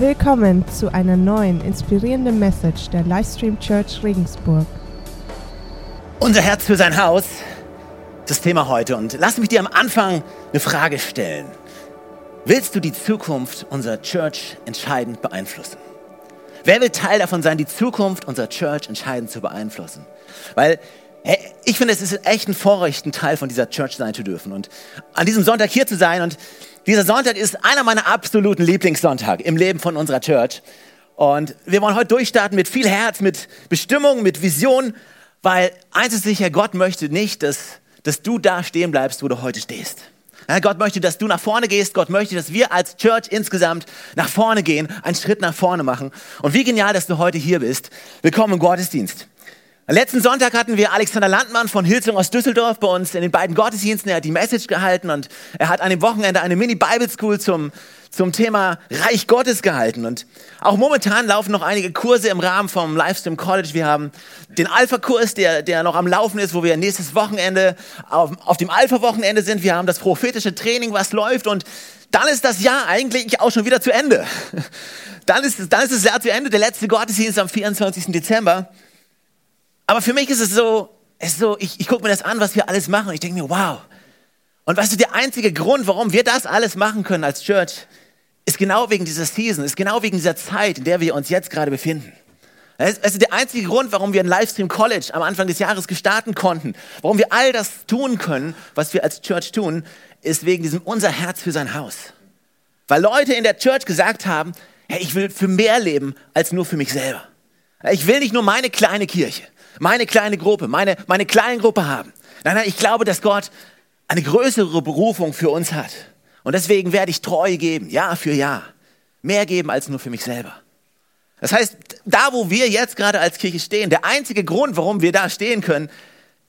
Willkommen zu einer neuen inspirierenden Message der Livestream Church Regensburg. Unser Herz für sein Haus, das Thema heute. Und lass mich dir am Anfang eine Frage stellen. Willst du die Zukunft unserer Church entscheidend beeinflussen? Wer will Teil davon sein, die Zukunft unserer Church entscheidend zu beeinflussen? Weil ich finde, es ist echt ein Vorrecht, ein Teil von dieser Church sein zu dürfen und an diesem Sonntag hier zu sein. Und dieser Sonntag ist einer meiner absoluten Lieblingssonntage im Leben von unserer Church. Und wir wollen heute durchstarten mit viel Herz, mit Bestimmung, mit Vision, weil eins ist sicher, Gott möchte nicht, dass, dass du da stehen bleibst, wo du heute stehst. Ja, Gott möchte, dass du nach vorne gehst. Gott möchte, dass wir als Church insgesamt nach vorne gehen, einen Schritt nach vorne machen. Und wie genial, dass du heute hier bist. Willkommen im Gottesdienst. Letzten Sonntag hatten wir Alexander Landmann von Hilsung aus Düsseldorf bei uns in den beiden Gottesdiensten. Er hat die Message gehalten und er hat an dem Wochenende eine Mini-Bible School zum, zum Thema Reich Gottes gehalten. Und auch momentan laufen noch einige Kurse im Rahmen vom Livestream College. Wir haben den Alpha-Kurs, der, der noch am Laufen ist, wo wir nächstes Wochenende auf, auf dem Alpha-Wochenende sind. Wir haben das prophetische Training, was läuft. Und dann ist das Jahr eigentlich auch schon wieder zu Ende. Dann ist, dann ist das Jahr zu Ende. Der letzte Gottesdienst am 24. Dezember. Aber für mich ist es so, es ist so ich, ich gucke mir das an, was wir alles machen. Und ich denke mir, wow. Und weißt du, der einzige Grund, warum wir das alles machen können als Church, ist genau wegen dieser Season, ist genau wegen dieser Zeit, in der wir uns jetzt gerade befinden. Es ist der einzige Grund, warum wir ein Livestream College am Anfang des Jahres gestarten konnten, warum wir all das tun können, was wir als Church tun, ist wegen diesem unser Herz für sein Haus. Weil Leute in der Church gesagt haben, hey, ich will für mehr leben als nur für mich selber. Ich will nicht nur meine kleine Kirche meine kleine Gruppe, meine, meine kleine Gruppe haben. Nein, nein, ich glaube, dass Gott eine größere Berufung für uns hat. Und deswegen werde ich treu geben, Jahr für Jahr. Mehr geben als nur für mich selber. Das heißt, da wo wir jetzt gerade als Kirche stehen, der einzige Grund, warum wir da stehen können,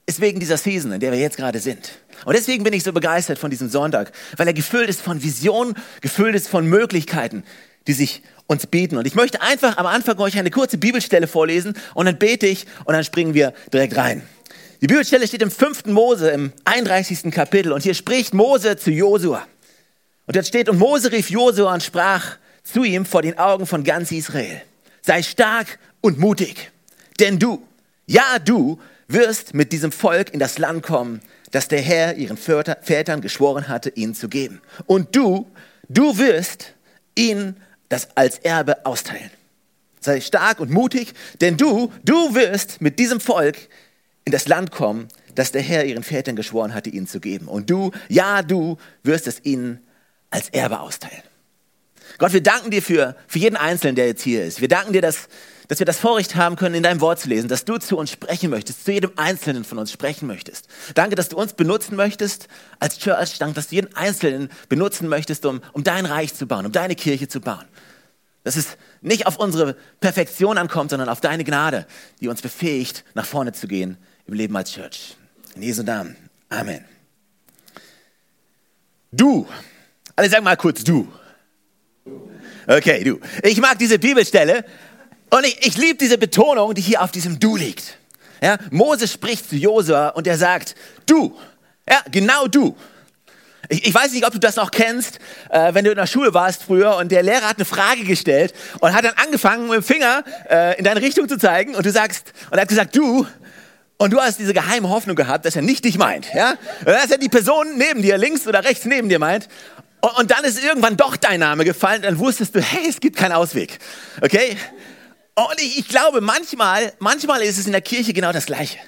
ist wegen dieser Season, in der wir jetzt gerade sind. Und deswegen bin ich so begeistert von diesem Sonntag, weil er gefüllt ist von Visionen, gefüllt ist von Möglichkeiten, die sich uns bieten. Und ich möchte einfach am Anfang euch eine kurze Bibelstelle vorlesen und dann bete ich und dann springen wir direkt rein. Die Bibelstelle steht im 5. Mose im 31. Kapitel und hier spricht Mose zu Josua. Und dort steht, und Mose rief Josua und sprach zu ihm vor den Augen von ganz Israel, sei stark und mutig, denn du, ja du, wirst mit diesem Volk in das Land kommen, das der Herr ihren Vätern geschworen hatte, ihnen zu geben. Und du, du wirst ihnen das als Erbe austeilen. Sei stark und mutig, denn du, du wirst mit diesem Volk in das Land kommen, das der Herr ihren Vätern geschworen hatte, ihnen zu geben. Und du, ja, du wirst es ihnen als Erbe austeilen. Gott, wir danken dir für, für jeden Einzelnen, der jetzt hier ist. Wir danken dir, dass, dass wir das Vorrecht haben können, in deinem Wort zu lesen, dass du zu uns sprechen möchtest, zu jedem Einzelnen von uns sprechen möchtest. Danke, dass du uns benutzen möchtest als Church. Danke, dass du jeden Einzelnen benutzen möchtest, um, um dein Reich zu bauen, um deine Kirche zu bauen. Dass es nicht auf unsere Perfektion ankommt, sondern auf deine Gnade, die uns befähigt, nach vorne zu gehen im Leben als Church. In Jesu Namen. Amen. Du. Alle sagen mal kurz du. Okay, du. Ich mag diese Bibelstelle und ich, ich liebe diese Betonung, die hier auf diesem Du liegt. Ja, Moses spricht zu Josua und er sagt, du. Ja, genau du. Ich, ich, weiß nicht, ob du das noch kennst, äh, wenn du in der Schule warst früher und der Lehrer hat eine Frage gestellt und hat dann angefangen, mit dem Finger äh, in deine Richtung zu zeigen und du sagst, und er hat gesagt, du, und du hast diese geheime Hoffnung gehabt, dass er nicht dich meint, ja? Dass er die Person neben dir, links oder rechts neben dir meint. Und dann ist irgendwann doch dein Name gefallen, dann wusstest du, hey, es gibt keinen Ausweg. Okay? Und ich, ich glaube, manchmal, manchmal ist es in der Kirche genau das Gleiche.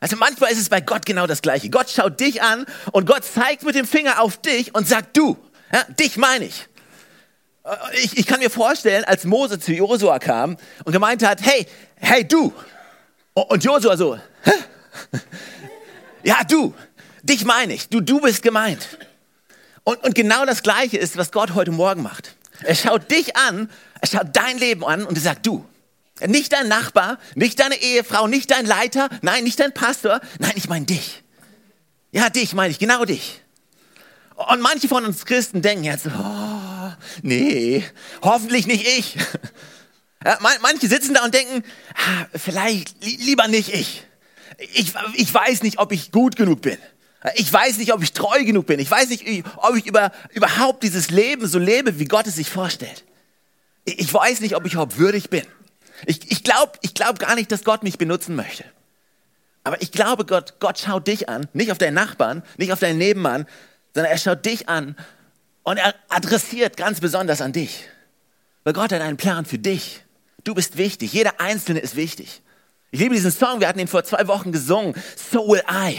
Also manchmal ist es bei Gott genau das Gleiche. Gott schaut dich an und Gott zeigt mit dem Finger auf dich und sagt, du, ja, dich meine ich. ich. Ich kann mir vorstellen, als Mose zu Josua kam und gemeint hat, hey, hey, du. Und Josua so, Hä? ja, du, dich meine ich, du, du bist gemeint. Und, und genau das Gleiche ist, was Gott heute Morgen macht. Er schaut dich an, er schaut dein Leben an und er sagt, du, nicht dein Nachbar, nicht deine Ehefrau, nicht dein Leiter, nein, nicht dein Pastor, nein, ich meine dich. Ja, dich meine ich, genau dich. Und manche von uns Christen denken jetzt, oh, nee, hoffentlich nicht ich. Manche sitzen da und denken, ah, vielleicht lieber nicht ich. ich. Ich weiß nicht, ob ich gut genug bin. Ich weiß nicht, ob ich treu genug bin. Ich weiß nicht, ob ich über, überhaupt dieses Leben so lebe, wie Gott es sich vorstellt. Ich weiß nicht, ob ich überhaupt würdig bin. Ich, ich glaube ich glaub gar nicht, dass Gott mich benutzen möchte. Aber ich glaube, Gott, Gott schaut dich an, nicht auf deinen Nachbarn, nicht auf deinen Nebenmann, sondern er schaut dich an und er adressiert ganz besonders an dich. Weil Gott hat einen Plan für dich. Du bist wichtig. Jeder Einzelne ist wichtig. Ich liebe diesen Song. Wir hatten ihn vor zwei Wochen gesungen. So will I.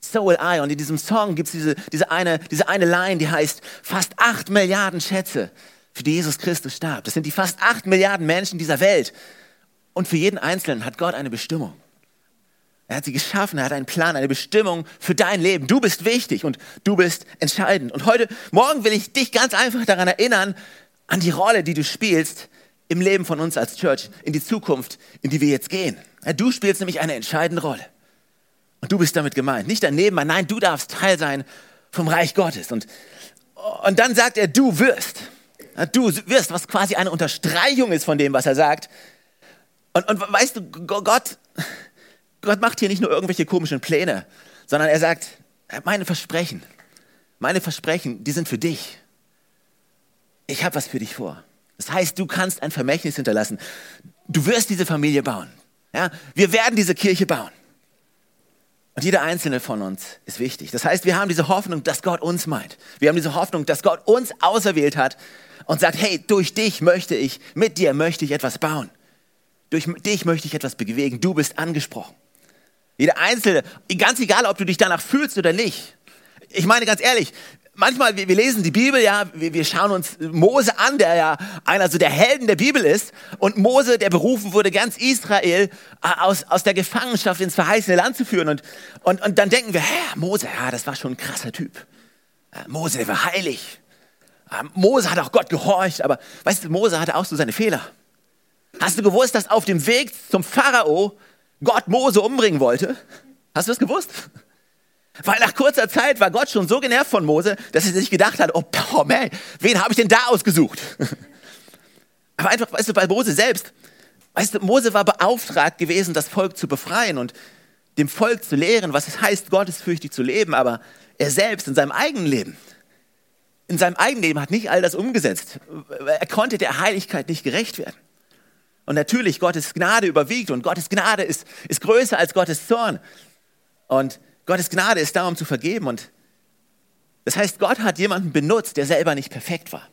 So will I. Und in diesem Song gibt es diese, diese, eine, diese eine Line, die heißt, fast acht Milliarden Schätze, für die Jesus Christus starb. Das sind die fast acht Milliarden Menschen dieser Welt. Und für jeden Einzelnen hat Gott eine Bestimmung. Er hat sie geschaffen, er hat einen Plan, eine Bestimmung für dein Leben. Du bist wichtig und du bist entscheidend. Und heute Morgen will ich dich ganz einfach daran erinnern, an die Rolle, die du spielst im Leben von uns als Church, in die Zukunft, in die wir jetzt gehen. Du spielst nämlich eine entscheidende Rolle. Und du bist damit gemeint. Nicht daneben, nein, du darfst Teil sein vom Reich Gottes. Und, und dann sagt er, du wirst. Du wirst, was quasi eine Unterstreichung ist von dem, was er sagt. Und, und weißt du, Gott, Gott macht hier nicht nur irgendwelche komischen Pläne, sondern er sagt, meine Versprechen, meine Versprechen, die sind für dich. Ich habe was für dich vor. Das heißt, du kannst ein Vermächtnis hinterlassen. Du wirst diese Familie bauen. Ja? Wir werden diese Kirche bauen. Und jeder einzelne von uns ist wichtig. Das heißt, wir haben diese Hoffnung, dass Gott uns meint. Wir haben diese Hoffnung, dass Gott uns auserwählt hat und sagt, hey, durch dich möchte ich, mit dir möchte ich etwas bauen. Durch dich möchte ich etwas bewegen. Du bist angesprochen. Jeder Einzelne, ganz egal, ob du dich danach fühlst oder nicht. Ich meine ganz ehrlich, manchmal, wir, wir lesen die Bibel, ja, wir, wir, schauen uns Mose an, der ja einer so der Helden der Bibel ist. Und Mose, der berufen wurde, ganz Israel äh, aus, aus der Gefangenschaft ins verheißene Land zu führen. Und, und, und dann denken wir, hä, Mose, ja, das war schon ein krasser Typ. Äh, Mose, der war heilig. Äh, Mose hat auch Gott gehorcht, aber weißt du, Mose hatte auch so seine Fehler. Hast du gewusst, dass auf dem Weg zum Pharao Gott Mose umbringen wollte? Hast du das gewusst? Weil nach kurzer Zeit war Gott schon so genervt von Mose, dass er sich gedacht hat, oh, oh man, wen habe ich denn da ausgesucht? Aber einfach, weißt du, bei Mose selbst, weißt du, Mose war beauftragt gewesen, das Volk zu befreien und dem Volk zu lehren, was es heißt, gottesfürchtig zu leben, aber er selbst in seinem eigenen Leben, in seinem eigenen Leben hat nicht all das umgesetzt. Er konnte der Heiligkeit nicht gerecht werden. Und natürlich, Gottes Gnade überwiegt und Gottes Gnade ist, ist größer als Gottes Zorn. Und Gottes Gnade ist da, um zu vergeben. Und das heißt, Gott hat jemanden benutzt, der selber nicht perfekt war.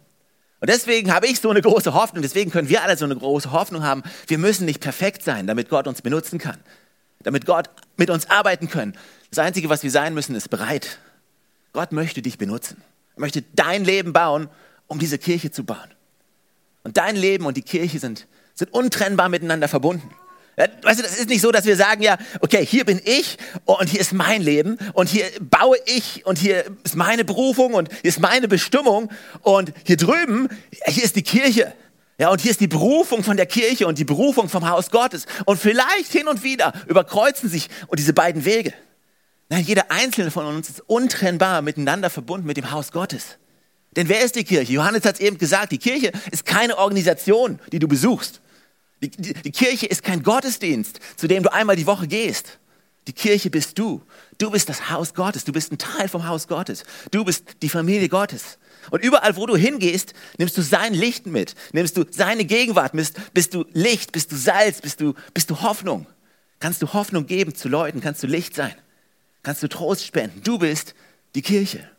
Und deswegen habe ich so eine große Hoffnung, deswegen können wir alle so eine große Hoffnung haben. Wir müssen nicht perfekt sein, damit Gott uns benutzen kann. Damit Gott mit uns arbeiten kann. Das Einzige, was wir sein müssen, ist bereit. Gott möchte dich benutzen. Möchte dein Leben bauen, um diese Kirche zu bauen. Und dein Leben und die Kirche sind, sind untrennbar miteinander verbunden. Weißt du, das ist nicht so, dass wir sagen, ja, okay, hier bin ich und hier ist mein Leben und hier baue ich und hier ist meine Berufung und hier ist meine Bestimmung und hier drüben, hier ist die Kirche. Ja, und hier ist die Berufung von der Kirche und die Berufung vom Haus Gottes. Und vielleicht hin und wieder überkreuzen sich diese beiden Wege. Nein, jeder einzelne von uns ist untrennbar miteinander verbunden mit dem Haus Gottes. Denn wer ist die Kirche? Johannes hat es eben gesagt, die Kirche ist keine Organisation, die du besuchst. Die, die, die Kirche ist kein Gottesdienst, zu dem du einmal die Woche gehst. Die Kirche bist du. Du bist das Haus Gottes. Du bist ein Teil vom Haus Gottes. Du bist die Familie Gottes. Und überall, wo du hingehst, nimmst du sein Licht mit. Nimmst du seine Gegenwart. Bist, bist du Licht, bist du Salz, bist du, bist du Hoffnung. Kannst du Hoffnung geben zu Leuten, kannst du Licht sein. Kannst du Trost spenden. Du bist die Kirche.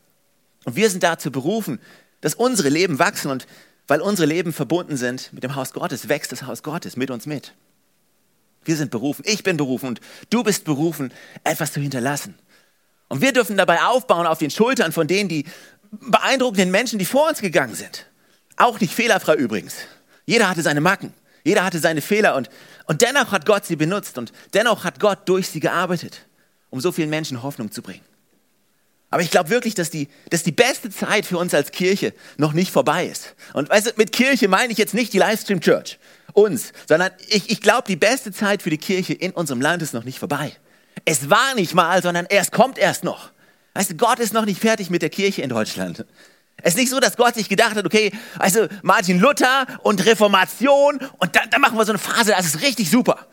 Und wir sind dazu berufen, dass unsere Leben wachsen und weil unsere Leben verbunden sind mit dem Haus Gottes, wächst das Haus Gottes mit uns mit. Wir sind berufen, ich bin berufen und du bist berufen, etwas zu hinterlassen. Und wir dürfen dabei aufbauen auf den Schultern von denen, die beeindruckenden Menschen, die vor uns gegangen sind. Auch nicht fehlerfrei übrigens. Jeder hatte seine Macken, jeder hatte seine Fehler und, und dennoch hat Gott sie benutzt und dennoch hat Gott durch sie gearbeitet, um so vielen Menschen Hoffnung zu bringen. Aber ich glaube wirklich, dass die, dass die beste Zeit für uns als Kirche noch nicht vorbei ist. Und weißt du, mit Kirche meine ich jetzt nicht die Livestream Church, uns, sondern ich, ich glaube, die beste Zeit für die Kirche in unserem Land ist noch nicht vorbei. Es war nicht mal, sondern es kommt erst noch. Weißt du, Gott ist noch nicht fertig mit der Kirche in Deutschland. Es ist nicht so, dass Gott sich gedacht hat, okay, also Martin Luther und Reformation und dann, dann machen wir so eine Phase, das ist richtig super.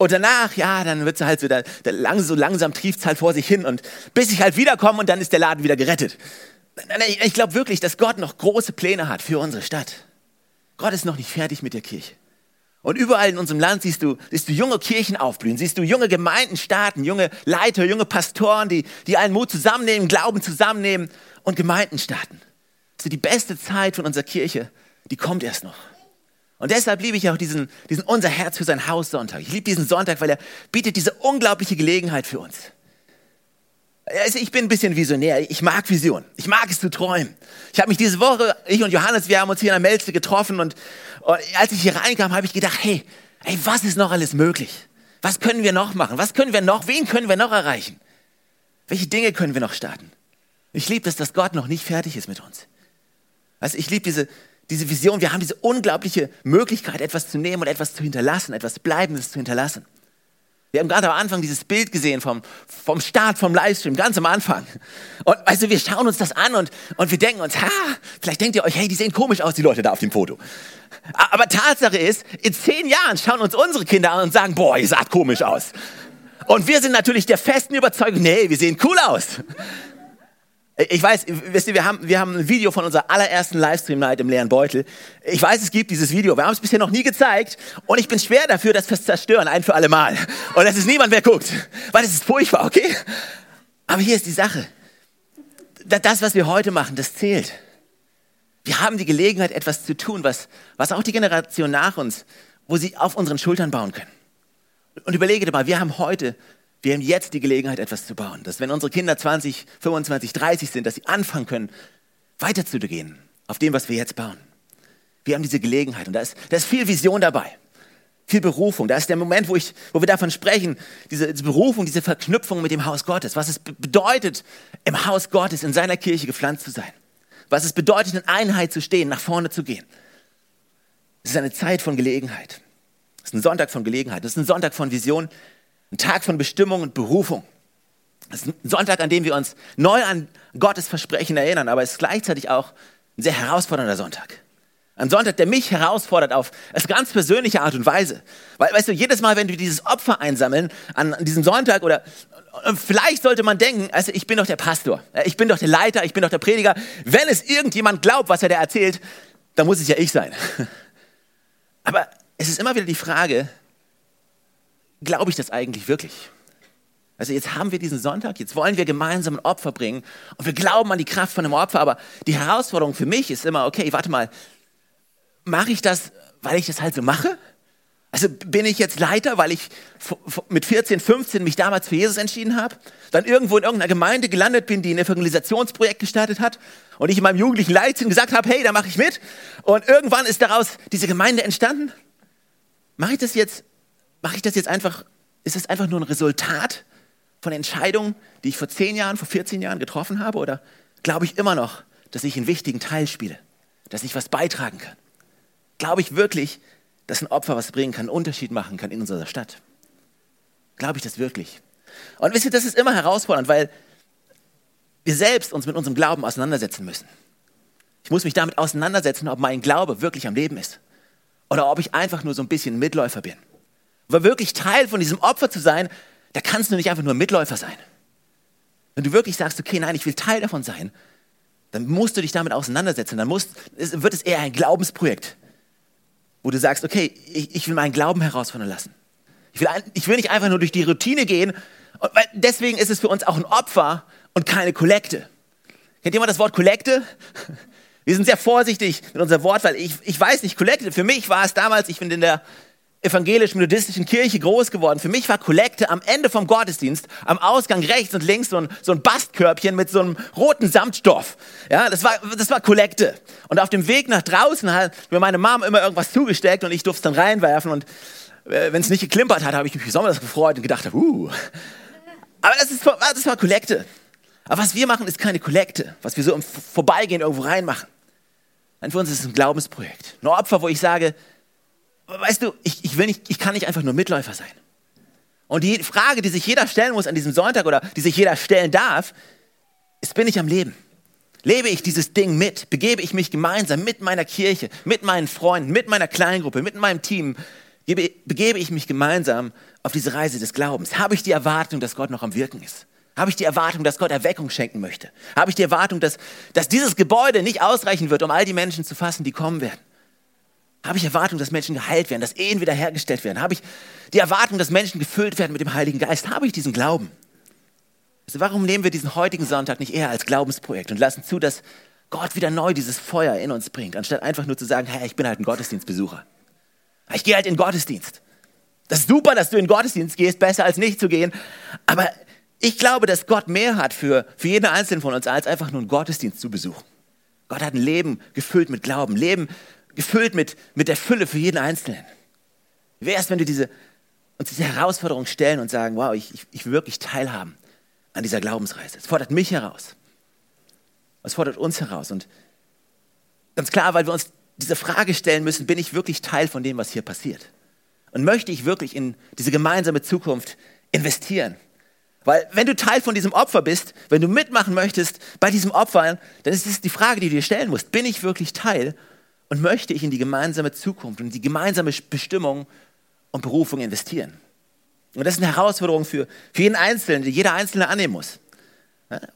Und danach, ja, dann wird es halt da lang, so langsam trieft halt vor sich hin und bis ich halt wiederkomme und dann ist der Laden wieder gerettet. Ich glaube wirklich, dass Gott noch große Pläne hat für unsere Stadt. Gott ist noch nicht fertig mit der Kirche. Und überall in unserem Land siehst du, siehst du junge Kirchen aufblühen, siehst du junge Gemeinden starten, junge Leiter, junge Pastoren, die, die allen Mut zusammennehmen, Glauben zusammennehmen und Gemeinden starten. Also die beste Zeit von unserer Kirche, die kommt erst noch. Und deshalb liebe ich auch diesen, diesen Unser Herz für sein Haus Sonntag. Ich liebe diesen Sonntag, weil er bietet diese unglaubliche Gelegenheit für uns. Also ich bin ein bisschen visionär. Ich mag Vision. Ich mag es zu träumen. Ich habe mich diese Woche, ich und Johannes, wir haben uns hier in der Melze getroffen und, und als ich hier reinkam, habe ich gedacht, hey, hey, was ist noch alles möglich? Was können wir noch machen? Was können wir noch, wen können wir noch erreichen? Welche Dinge können wir noch starten? Ich liebe es, dass Gott noch nicht fertig ist mit uns. Also ich liebe diese, diese Vision. Wir haben diese unglaubliche Möglichkeit, etwas zu nehmen und etwas zu hinterlassen, etwas Bleibendes zu hinterlassen. Wir haben gerade am Anfang dieses Bild gesehen vom, vom Start, vom Livestream, ganz am Anfang. Und weißt du, wir schauen uns das an und, und wir denken uns, ha, vielleicht denkt ihr euch, hey, die sehen komisch aus, die Leute da auf dem Foto. Aber Tatsache ist, in zehn Jahren schauen uns unsere Kinder an und sagen, boah, ihr seht komisch aus. Und wir sind natürlich der festen Überzeugung, nee, wir sehen cool aus. Ich weiß, wisst ihr, wir haben, wir haben ein Video von unserer allerersten Livestream-Night im leeren Beutel. Ich weiß, es gibt dieses Video. Wir haben es bisher noch nie gezeigt. Und ich bin schwer dafür, dass wir es zerstören, ein für alle Mal. Und es ist niemand mehr guckt. Weil es ist furchtbar, okay? Aber hier ist die Sache. Das, was wir heute machen, das zählt. Wir haben die Gelegenheit, etwas zu tun, was, was auch die Generation nach uns, wo sie auf unseren Schultern bauen können. Und überlege dir mal, wir haben heute wir haben jetzt die Gelegenheit, etwas zu bauen. Dass wenn unsere Kinder 20, 25, 30 sind, dass sie anfangen können, weiterzugehen auf dem, was wir jetzt bauen. Wir haben diese Gelegenheit und da ist, da ist viel Vision dabei, viel Berufung. Da ist der Moment, wo, ich, wo wir davon sprechen, diese, diese Berufung, diese Verknüpfung mit dem Haus Gottes, was es bedeutet, im Haus Gottes, in seiner Kirche gepflanzt zu sein. Was es bedeutet, in Einheit zu stehen, nach vorne zu gehen. Es ist eine Zeit von Gelegenheit. Es ist ein Sonntag von Gelegenheit. Es ist ein Sonntag von Vision. Ein Tag von Bestimmung und Berufung. Es ist ein Sonntag, an dem wir uns neu an Gottes Versprechen erinnern, aber es ist gleichzeitig auch ein sehr herausfordernder Sonntag. Ein Sonntag, der mich herausfordert auf eine ganz persönliche Art und Weise. Weil, weißt du, jedes Mal, wenn wir dieses Opfer einsammeln an, diesem Sonntag oder vielleicht sollte man denken, also ich bin doch der Pastor, ich bin doch der Leiter, ich bin doch der Prediger. Wenn es irgendjemand glaubt, was er da erzählt, dann muss es ja ich sein. Aber es ist immer wieder die Frage, glaube ich das eigentlich wirklich? Also jetzt haben wir diesen Sonntag, jetzt wollen wir gemeinsam ein Opfer bringen und wir glauben an die Kraft von einem Opfer, aber die Herausforderung für mich ist immer, okay, warte mal, mache ich das, weil ich das halt so mache? Also bin ich jetzt Leiter, weil ich mit 14, 15 mich damals für Jesus entschieden habe, dann irgendwo in irgendeiner Gemeinde gelandet bin, die ein Evangelisationsprojekt gestartet hat und ich in meinem jugendlichen Leichtsinn gesagt habe, hey, da mache ich mit und irgendwann ist daraus diese Gemeinde entstanden? Mache ich das jetzt, mache ich das jetzt einfach, ist es einfach nur ein Resultat von Entscheidungen, die ich vor 10 Jahren, vor 14 Jahren getroffen habe? Oder glaube ich immer noch, dass ich einen wichtigen Teil spiele, dass ich was beitragen kann? Glaube ich wirklich, dass ein Opfer was bringen kann, einen Unterschied machen kann in unserer Stadt? Glaube ich das wirklich? Und wisst ihr, das ist immer herausfordernd, weil wir selbst uns mit unserem Glauben auseinandersetzen müssen. Ich muss mich damit auseinandersetzen, ob mein Glaube wirklich am Leben ist. Oder ob ich einfach nur so ein bisschen Mitläufer bin. Wirklich Teil von diesem Opfer zu sein, da kannst du nicht einfach nur Mitläufer sein. Wenn du wirklich sagst, okay, nein, ich will Teil davon sein, dann musst du dich damit auseinandersetzen. Dann musst, wird es eher ein Glaubensprojekt, wo du sagst, okay, ich, ich will meinen Glauben herausfordern lassen. Ich will, ich will nicht einfach nur durch die Routine gehen. Und deswegen ist es für uns auch ein Opfer und keine Kollekte. Kennt jemand das Wort Kollekte? Wir sind sehr vorsichtig mit unserem Wort, weil ich, ich weiß nicht, Kollekte, für mich war es damals, ich bin in der evangelisch-methodistischen Kirche groß geworden. Für mich war Kollekte am Ende vom Gottesdienst, am Ausgang rechts und links so ein, so ein Bastkörbchen mit so einem roten Samtstoff. Ja, das war, das war Kollekte. Und auf dem Weg nach draußen hat mir meine Mom immer irgendwas zugesteckt und ich durfte es dann reinwerfen und äh, wenn es nicht geklimpert hat, habe ich mich besonders gefreut und gedacht, uh. Aber das, ist, das war Kollekte. Aber was wir machen, ist keine Kollekte, was wir so im Vorbeigehen irgendwo reinmachen. Nein, für uns ist es ein Glaubensprojekt. Ein Opfer, wo ich sage, weißt du, ich, ich, will nicht, ich kann nicht einfach nur Mitläufer sein. Und die Frage, die sich jeder stellen muss an diesem Sonntag oder die sich jeder stellen darf, ist, bin ich am Leben? Lebe ich dieses Ding mit? Begebe ich mich gemeinsam mit meiner Kirche, mit meinen Freunden, mit meiner Kleingruppe, mit meinem Team? Begebe ich mich gemeinsam auf diese Reise des Glaubens? Habe ich die Erwartung, dass Gott noch am Wirken ist? Habe ich die Erwartung, dass Gott Erweckung schenken möchte? Habe ich die Erwartung, dass, dass dieses Gebäude nicht ausreichen wird, um all die Menschen zu fassen, die kommen werden? Habe ich Erwartung, dass Menschen geheilt werden, dass Ehen wiederhergestellt werden? Habe ich die Erwartung, dass Menschen gefüllt werden mit dem Heiligen Geist? Habe ich diesen Glauben? Also warum nehmen wir diesen heutigen Sonntag nicht eher als Glaubensprojekt und lassen zu, dass Gott wieder neu dieses Feuer in uns bringt, anstatt einfach nur zu sagen, hey, ich bin halt ein Gottesdienstbesucher. Ich gehe halt in Gottesdienst. Das ist super, dass du in Gottesdienst gehst, besser als nicht zu gehen. Aber ich glaube, dass Gott mehr hat für, für jeden Einzelnen von uns, als einfach nur einen Gottesdienst zu besuchen. Gott hat ein Leben gefüllt mit Glauben, Leben gefüllt mit, mit der Fülle für jeden Einzelnen. Wäre es, wenn du diese, uns diese Herausforderung stellen und sagen, wow, ich, ich, ich will wirklich teilhaben an dieser Glaubensreise. Es fordert mich heraus. Es fordert uns heraus. Und ganz klar, weil wir uns diese Frage stellen müssen, bin ich wirklich Teil von dem, was hier passiert? Und möchte ich wirklich in diese gemeinsame Zukunft investieren? Weil wenn du Teil von diesem Opfer bist, wenn du mitmachen möchtest bei diesem Opfer, dann ist es die Frage, die du dir stellen musst. Bin ich wirklich Teil und möchte ich in die gemeinsame Zukunft und die gemeinsame Bestimmung und Berufung investieren? Und das ist eine Herausforderung für, für jeden Einzelnen, die jeder Einzelne annehmen muss.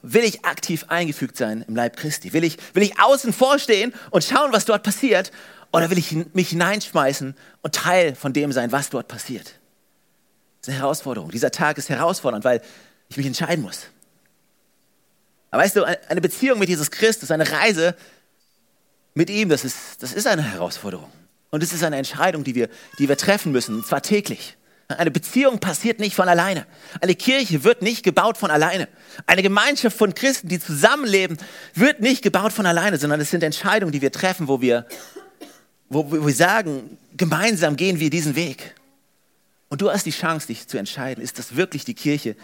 Will ich aktiv eingefügt sein im Leib Christi? Will ich, will ich außen vorstehen und schauen, was dort passiert? Oder will ich mich hineinschmeißen und Teil von dem sein, was dort passiert? Das ist eine Herausforderung. Dieser Tag ist herausfordernd, weil ich mich entscheiden muss. Aber weißt du, eine Beziehung mit Jesus Christus, eine Reise mit ihm, das ist, das ist eine Herausforderung. Und es ist eine Entscheidung, die wir, die wir treffen müssen, und zwar täglich. Eine Beziehung passiert nicht von alleine. Eine Kirche wird nicht gebaut von alleine. Eine Gemeinschaft von Christen, die zusammenleben, wird nicht gebaut von alleine, sondern es sind Entscheidungen, die wir treffen, wo wir, wo wir sagen, gemeinsam gehen wir diesen Weg. Und du hast die Chance, dich zu entscheiden, ist das wirklich die Kirche,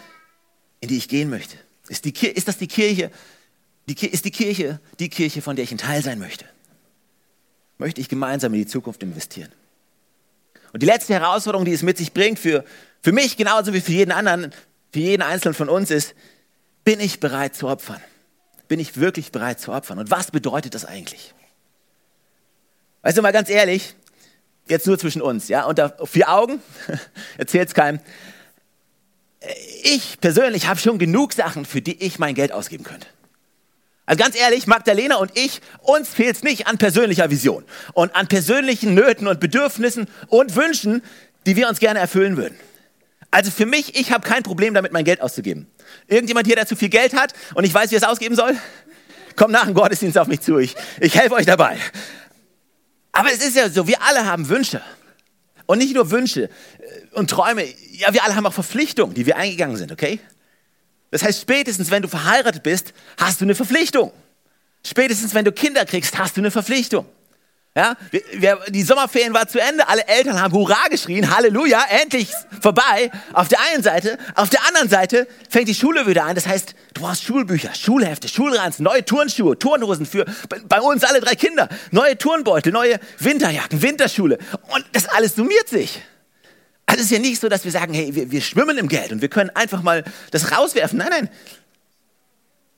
in die ich gehen möchte? Ist, die, ist das die Kirche, die, ist die Kirche die Kirche, von der ich ein Teil sein möchte? Möchte ich gemeinsam in die Zukunft investieren? Und die letzte Herausforderung, die es mit sich bringt, für, für mich genauso wie für jeden anderen, für jeden Einzelnen von uns ist, bin ich bereit zu opfern? Bin ich wirklich bereit zu opfern? Und was bedeutet das eigentlich? Weißt du mal ganz ehrlich, jetzt nur zwischen uns, ja, unter vier Augen, erzählt es keinem. Ich persönlich habe schon genug Sachen, für die ich mein Geld ausgeben könnte. Also ganz ehrlich, Magdalena und ich, uns fehlt es nicht an persönlicher Vision und an persönlichen Nöten und Bedürfnissen und Wünschen, die wir uns gerne erfüllen würden. Also für mich, ich habe kein Problem damit, mein Geld auszugeben. Irgendjemand hier, der zu viel Geld hat und ich weiß, wie er es ausgeben soll? Kommt nach dem Gottesdienst auf mich zu, ich, ich helfe euch dabei. Aber es ist ja so, wir alle haben Wünsche. Und nicht nur Wünsche und Träume, ja, wir alle haben auch Verpflichtungen, die wir eingegangen sind, okay? Das heißt, spätestens wenn du verheiratet bist, hast du eine Verpflichtung. Spätestens wenn du Kinder kriegst, hast du eine Verpflichtung. Ja, wir, wir, die Sommerferien war zu Ende, alle Eltern haben Hurra geschrien, Halleluja, endlich vorbei. Auf der einen Seite, auf der anderen Seite fängt die Schule wieder an. Das heißt, du brauchst Schulbücher, Schulhefte, Schulranzen, neue Turnschuhe, Turnhosen für bei uns alle drei Kinder, neue Turnbeutel, neue Winterjacken, Winterschule und das alles summiert sich. Also es ist ja nicht so, dass wir sagen, hey, wir, wir schwimmen im Geld und wir können einfach mal das rauswerfen. Nein, nein.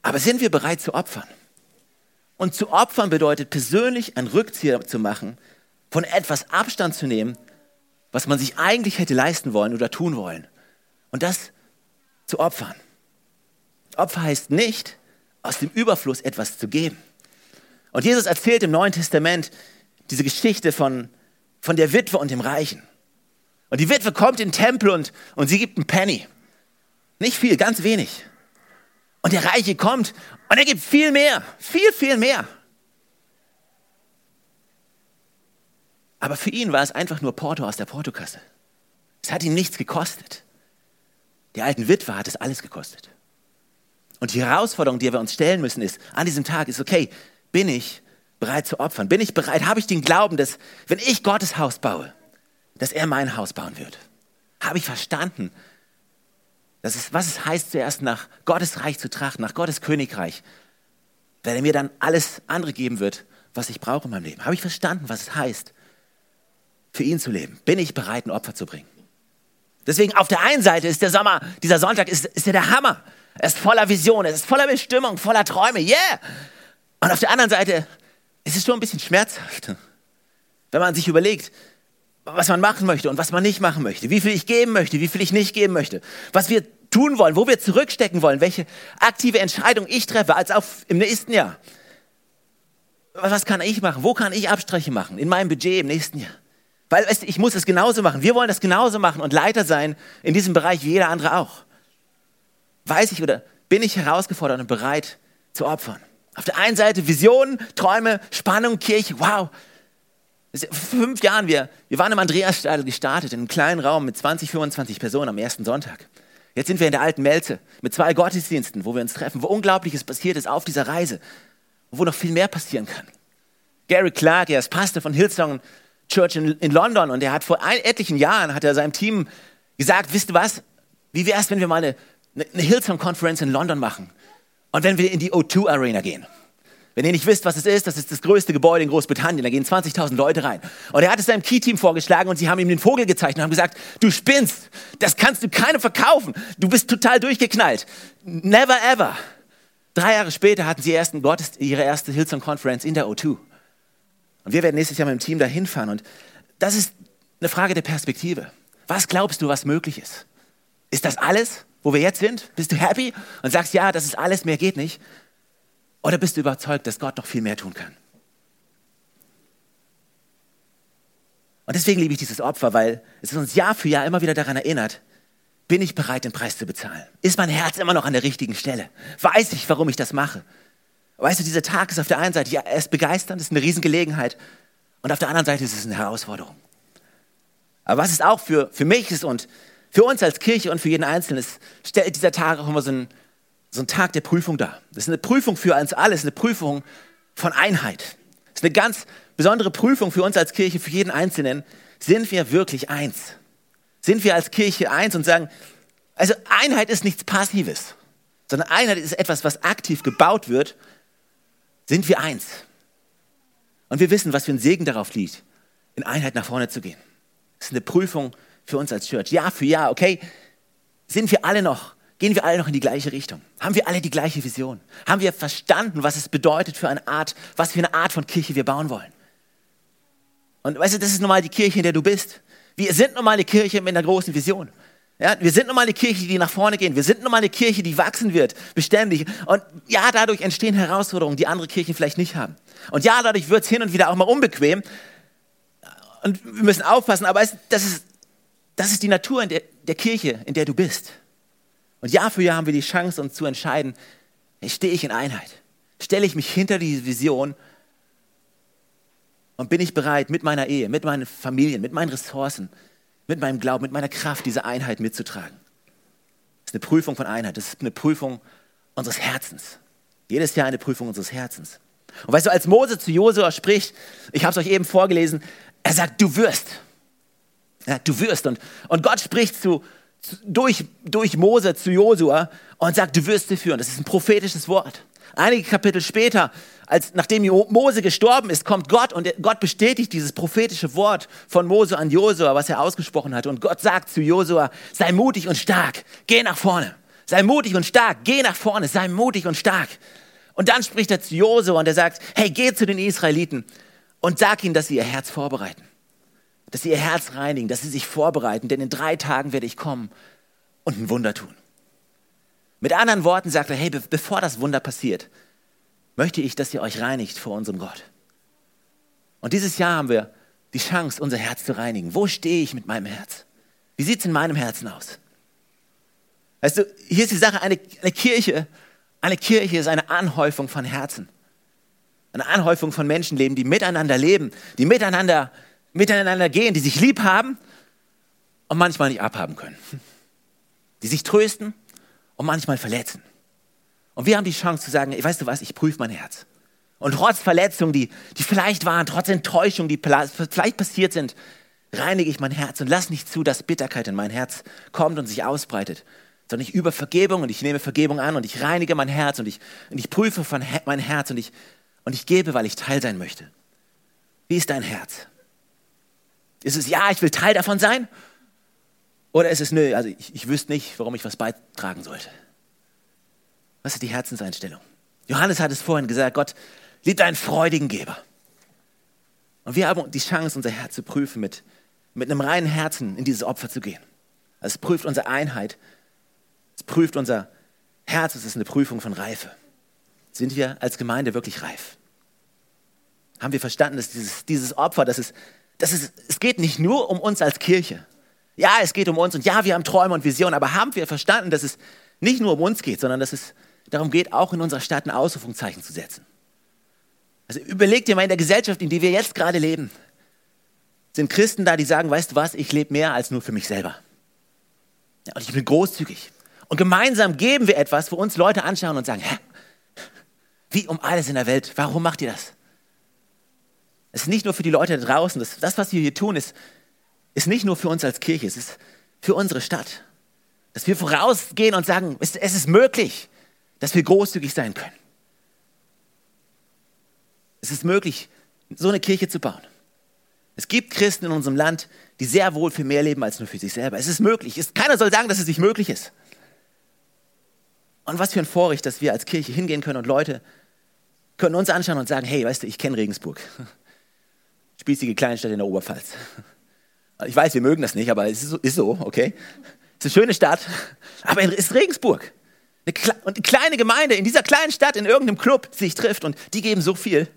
Aber sind wir bereit zu opfern? Und zu opfern bedeutet persönlich einen Rückzieher zu machen, von etwas Abstand zu nehmen, was man sich eigentlich hätte leisten wollen oder tun wollen. Und das zu opfern. Opfer heißt nicht, aus dem Überfluss etwas zu geben. Und Jesus erzählt im Neuen Testament diese Geschichte von, von der Witwe und dem Reichen. Und die Witwe kommt in den Tempel und, und sie gibt einen Penny. Nicht viel, ganz wenig. Und der Reiche kommt und er gibt viel mehr, viel, viel mehr. Aber für ihn war es einfach nur Porto aus der Portokasse. Es hat ihm nichts gekostet. Der alten Witwe hat es alles gekostet. Und die Herausforderung, die wir uns stellen müssen, ist, an diesem Tag ist, okay, bin ich bereit zu opfern? Bin ich bereit, habe ich den Glauben, dass wenn ich Gottes Haus baue, dass er mein Haus bauen wird. Habe ich verstanden, das ist, was es heißt, zuerst nach Gottes Reich zu trachten, nach Gottes Königreich, weil er mir dann alles andere geben wird, was ich brauche in meinem Leben. Habe ich verstanden, was es heißt, für ihn zu leben? Bin ich bereit, ein Opfer zu bringen? Deswegen auf der einen Seite ist der Sommer, dieser Sonntag ist, ist der Hammer. Er ist voller Vision, er ist voller Bestimmung, voller Träume, yeah! Und auf der anderen Seite ist es schon ein bisschen schmerzhaft, wenn man sich überlegt, was man machen möchte und was man nicht machen möchte, wie viel ich geben möchte, wie viel ich nicht geben möchte, was wir tun wollen, wo wir zurückstecken wollen, welche aktive Entscheidung ich treffe als auch im nächsten Jahr. Was kann ich machen? Wo kann ich Abstriche machen? In meinem Budget im nächsten Jahr. Weil weißt ich muss es genauso machen. Wir wollen das genauso machen und Leiter sein in diesem Bereich wie jeder andere auch. Weiß ich oder bin ich herausgefordert und bereit zu opfern? Auf der einen Seite Visionen, Träume, Spannung, Kirche, wow. Vor fünf Jahren, wir, wir waren im Andreasstadel gestartet, in einem kleinen Raum mit 20, 25 Personen am ersten Sonntag. Jetzt sind wir in der alten Melze mit zwei Gottesdiensten, wo wir uns treffen, wo Unglaubliches passiert ist auf dieser Reise, wo noch viel mehr passieren kann. Gary Clark, er ist Pastor von Hillsong Church in, in London und er hat vor ein, etlichen Jahren hat er seinem Team gesagt, wisst ihr was, wie wäre es, wenn wir mal eine, eine Hillsong Conference in London machen und wenn wir in die O2 Arena gehen? Wenn ihr nicht wisst, was es ist, das ist das größte Gebäude in Großbritannien. Da gehen 20.000 Leute rein. Und er hat es seinem Key-Team vorgeschlagen und sie haben ihm den Vogel gezeigt und haben gesagt, du spinnst, das kannst du keinem verkaufen. Du bist total durchgeknallt. Never ever. Drei Jahre später hatten sie ersten Gottes, ihre erste Hillsong Conference in der O2. Und wir werden nächstes Jahr mit dem Team da hinfahren. Und das ist eine Frage der Perspektive. Was glaubst du, was möglich ist? Ist das alles, wo wir jetzt sind? Bist du happy und sagst, ja, das ist alles, mehr geht nicht? Oder bist du überzeugt, dass Gott noch viel mehr tun kann? Und deswegen liebe ich dieses Opfer, weil es uns Jahr für Jahr immer wieder daran erinnert, bin ich bereit, den Preis zu bezahlen? Ist mein Herz immer noch an der richtigen Stelle? Weiß ich, warum ich das mache? Weißt du, dieser Tag ist auf der einen Seite, ja, er ist begeisternd, ist eine Riesengelegenheit. Und auf der anderen Seite ist es eine Herausforderung. Aber was es auch für, für mich ist und für uns als Kirche und für jeden Einzelnen ist, stellt dieser Tag auch immer so ein, so ein Tag der Prüfung dar. Das ist eine Prüfung für uns alle, eine Prüfung von Einheit. Das ist eine ganz besondere Prüfung für uns als Kirche, für jeden Einzelnen. Sind wir wirklich eins? Sind wir als Kirche eins und sagen, also Einheit ist nichts Passives, sondern Einheit ist etwas, was aktiv gebaut wird. Sind wir eins? Und wir wissen, was für ein Segen darauf liegt, in Einheit nach vorne zu gehen. Das ist eine Prüfung für uns als Church. Jahr für Jahr, okay? Sind wir alle noch Gehen wir alle noch in die gleiche Richtung? Haben wir alle die gleiche Vision? Haben wir verstanden, was es bedeutet für eine Art, was für eine Art von Kirche wir bauen wollen? Und weißt du, das ist nun mal die Kirche, in der du bist. Wir sind nun mal eine Kirche mit einer großen Vision. Ja, wir sind nun mal eine Kirche, die nach vorne geht. Wir sind nun mal eine Kirche, die wachsen wird, beständig. Und ja, dadurch entstehen Herausforderungen, die andere Kirchen vielleicht nicht haben. Und ja, dadurch wird es hin und wieder auch mal unbequem. Und wir müssen aufpassen, aber es, das, ist, das ist die Natur der, der Kirche, in der du bist. Und Jahr für Jahr haben wir die Chance, uns zu entscheiden, stehe ich in Einheit? Stelle ich mich hinter diese Vision und bin ich bereit, mit meiner Ehe, mit meinen Familien, mit meinen Ressourcen, mit meinem Glauben, mit meiner Kraft diese Einheit mitzutragen? Das ist eine Prüfung von Einheit, das ist eine Prüfung unseres Herzens. Jedes Jahr eine Prüfung unseres Herzens. Und weißt du, als Mose zu Josua spricht, ich habe es euch eben vorgelesen, er sagt, du wirst. Ja, du wirst. Und, und Gott spricht zu, durch, durch Mose zu Josua und sagt, du wirst sie führen. Das ist ein prophetisches Wort. Einige Kapitel später, als nachdem Mose gestorben ist, kommt Gott und Gott bestätigt dieses prophetische Wort von Mose an Josua, was er ausgesprochen hatte. Und Gott sagt zu Josua, sei mutig und stark, geh nach vorne. Sei mutig und stark, geh nach vorne, sei mutig und stark. Und dann spricht er zu Josua und er sagt, hey, geh zu den Israeliten und sag ihnen, dass sie ihr Herz vorbereiten dass sie ihr Herz reinigen, dass sie sich vorbereiten, denn in drei Tagen werde ich kommen und ein Wunder tun. Mit anderen Worten sagt er, hey, bevor das Wunder passiert, möchte ich, dass ihr euch reinigt vor unserem Gott. Und dieses Jahr haben wir die Chance, unser Herz zu reinigen. Wo stehe ich mit meinem Herz? Wie sieht es in meinem Herzen aus? Weißt du, hier ist die Sache, eine, eine Kirche, eine Kirche ist eine Anhäufung von Herzen. Eine Anhäufung von Menschenleben, die miteinander leben, die miteinander miteinander gehen, die sich lieb haben und manchmal nicht abhaben können. Die sich trösten und manchmal verletzen. Und wir haben die Chance zu sagen, weißt du was, ich prüfe mein Herz. Und trotz Verletzungen, die, die vielleicht waren, trotz Enttäuschungen, die vielleicht passiert sind, reinige ich mein Herz und lass nicht zu, dass Bitterkeit in mein Herz kommt und sich ausbreitet, sondern ich über Vergebung und ich nehme Vergebung an und ich reinige mein Herz und ich, und ich prüfe von mein Herz und ich, und ich gebe, weil ich Teil sein möchte. Wie ist dein Herz? Ist es, ja, ich will Teil davon sein? Oder ist es, nö, also ich, ich wüsste nicht, warum ich was beitragen sollte? Was ist die Herzenseinstellung? Johannes hat es vorhin gesagt, Gott liebt einen freudigen Geber. Und wir haben die Chance, unser Herz zu prüfen, mit, mit einem reinen Herzen in dieses Opfer zu gehen. Also es prüft unsere Einheit, es prüft unser Herz, es ist eine Prüfung von Reife. Sind wir als Gemeinde wirklich reif? haben wir verstanden, dass dieses, dieses Opfer, das ist, das ist, es geht nicht nur um uns als Kirche. Ja, es geht um uns und ja, wir haben Träume und Visionen, aber haben wir verstanden, dass es nicht nur um uns geht, sondern dass es darum geht, auch in unserer Stadt ein Ausrufungszeichen zu setzen. Also überleg dir mal in der Gesellschaft, in der wir jetzt gerade leben, sind Christen da, die sagen, weißt du was, ich lebe mehr als nur für mich selber. Ja, und ich bin großzügig. Und gemeinsam geben wir etwas, wo uns Leute anschauen und sagen, hä, wie um alles in der Welt, warum macht ihr das? Es ist nicht nur für die Leute da draußen, das, das was wir hier tun, ist, ist nicht nur für uns als Kirche, es ist für unsere Stadt. Dass wir vorausgehen und sagen, es, es ist möglich, dass wir großzügig sein können. Es ist möglich, so eine Kirche zu bauen. Es gibt Christen in unserem Land, die sehr wohl für mehr leben als nur für sich selber. Es ist möglich. Es, keiner soll sagen, dass es nicht möglich ist. Und was für ein Vorrecht, dass wir als Kirche hingehen können und Leute können uns anschauen und sagen, hey, weißt du, ich kenne Regensburg spießige Kleinstadt in der Oberpfalz. Ich weiß, wir mögen das nicht, aber es ist so, ist so okay? Es ist eine schöne Stadt, aber es ist Regensburg. Eine, und eine kleine Gemeinde in dieser kleinen Stadt, in irgendeinem Club sich trifft und die geben so viel.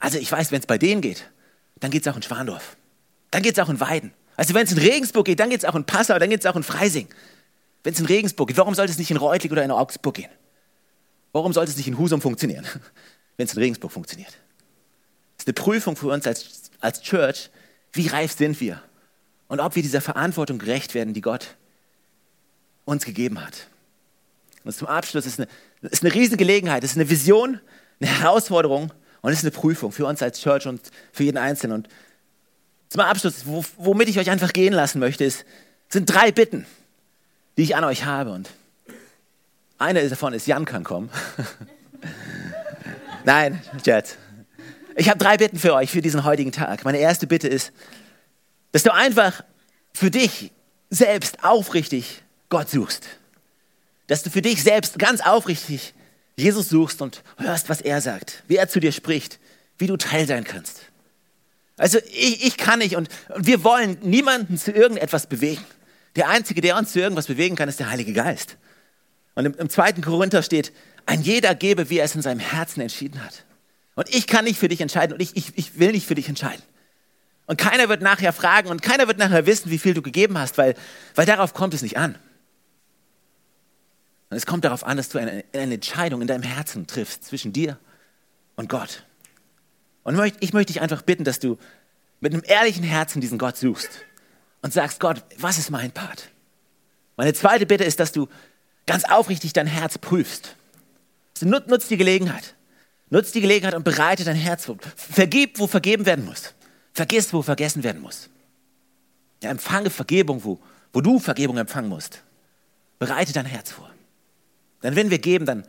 Also ich weiß, wenn es bei denen geht, dann geht es auch in Schwandorf. Dann geht es auch in Weiden. Also wenn es in Regensburg geht, dann geht es auch in Passau, dann geht es auch in Freising. Wenn es in Regensburg geht, warum sollte es nicht in Reutlich oder in Augsburg gehen? Warum sollte es nicht in Husum funktionieren, wenn es in Regensburg funktioniert? Ist eine Prüfung für uns als, als Church, wie reif sind wir und ob wir dieser Verantwortung gerecht werden, die Gott uns gegeben hat. Und zum Abschluss ist eine, ist eine riesige Gelegenheit, ist eine Vision, eine Herausforderung und ist eine Prüfung für uns als Church und für jeden Einzelnen. Und zum Abschluss, womit ich euch einfach gehen lassen möchte, ist, sind drei Bitten, die ich an euch habe. Und eine davon ist, Jan kann kommen. Nein, Jet. Ich habe drei Bitten für euch für diesen heutigen Tag. Meine erste Bitte ist, dass du einfach für dich selbst aufrichtig Gott suchst. Dass du für dich selbst ganz aufrichtig Jesus suchst und hörst, was er sagt, wie er zu dir spricht, wie du Teil sein kannst. Also ich, ich kann nicht und, wir wollen niemanden zu irgendetwas bewegen. Der Einzige, der uns zu irgendwas bewegen kann, ist der Heilige Geist. Und im, im zweiten Korinther steht, ein jeder gebe, wie er es in seinem Herzen entschieden hat. Und ich kann nicht für dich entscheiden und ich, ich, ich will nicht für dich entscheiden. Und keiner wird nachher fragen und keiner wird nachher wissen, wie viel du gegeben hast, weil, weil darauf kommt es nicht an. Und es kommt darauf an, dass du eine, eine Entscheidung in deinem Herzen triffst zwischen dir und Gott. Und ich möchte dich einfach bitten, dass du mit einem ehrlichen Herzen diesen Gott suchst und sagst, Gott, was ist mein Part? Meine zweite Bitte ist, dass du ganz aufrichtig dein Herz prüfst. Also nutzt die Gelegenheit. Nutz die Gelegenheit und bereite dein Herz vor. Vergib, wo vergeben werden muss. Vergiss, wo vergessen werden muss. Ja, empfange Vergebung, wo, wo du Vergebung empfangen musst. Bereite dein Herz vor. Denn wenn wir geben, dann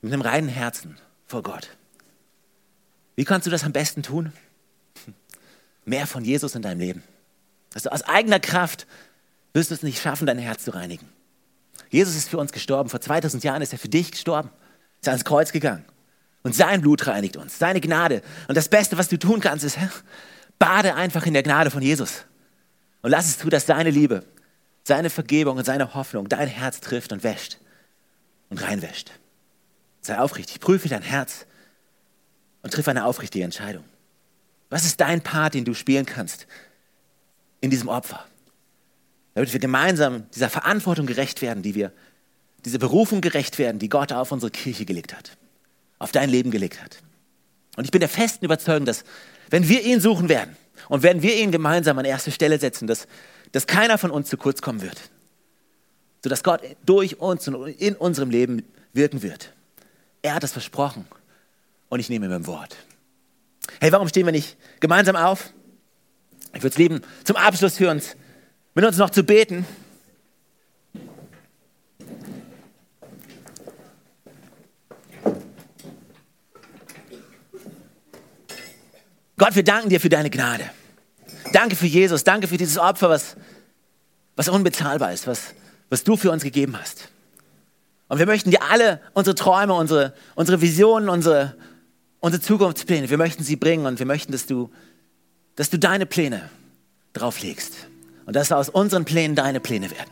mit einem reinen Herzen vor Gott. Wie kannst du das am besten tun? Mehr von Jesus in deinem Leben. Also aus eigener Kraft wirst du es nicht schaffen, dein Herz zu reinigen. Jesus ist für uns gestorben. Vor 2000 Jahren ist er für dich gestorben. Ist ans Kreuz gegangen. Und sein Blut reinigt uns, seine Gnade. Und das Beste, was du tun kannst, ist, bade einfach in der Gnade von Jesus. Und lass es zu, dass seine Liebe, seine Vergebung und seine Hoffnung dein Herz trifft und wäscht und reinwäscht. Sei aufrichtig, prüfe dein Herz und triff eine aufrichtige Entscheidung. Was ist dein Part, den du spielen kannst in diesem Opfer? Damit wir gemeinsam dieser Verantwortung gerecht werden, die wir, diese Berufung gerecht werden, die Gott auf unsere Kirche gelegt hat auf dein Leben gelegt hat. Und ich bin der festen Überzeugung, dass wenn wir ihn suchen werden und wenn wir ihn gemeinsam an erste Stelle setzen, dass, dass keiner von uns zu kurz kommen wird. Sodass Gott durch uns und in unserem Leben wirken wird. Er hat es versprochen und ich nehme ihm beim Wort. Hey, warum stehen wir nicht gemeinsam auf? Ich würde es lieben, zum Abschluss für uns, mit uns noch zu beten. Gott, wir danken dir für deine Gnade. Danke für Jesus, danke für dieses Opfer, was, was unbezahlbar ist, was, was du für uns gegeben hast. Und wir möchten dir alle unsere Träume, unsere, unsere Visionen, unsere, unsere Zukunftspläne, wir möchten sie bringen und wir möchten, dass du, dass du deine Pläne drauflegst und dass aus unseren Plänen deine Pläne werden.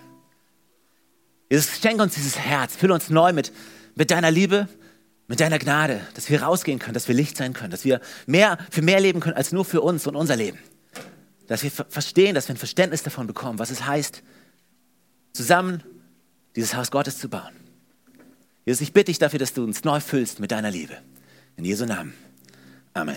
Jesus, schenk uns dieses Herz, fülle uns neu mit, mit deiner Liebe, mit deiner Gnade, dass wir rausgehen können, dass wir Licht sein können, dass wir mehr, für mehr leben können als nur für uns und unser Leben. Dass wir verstehen, dass wir ein Verständnis davon bekommen, was es heißt, zusammen dieses Haus Gottes zu bauen. Jesus, ich bitte dich dafür, dass du uns neu füllst mit deiner Liebe. In Jesu Namen. Amen.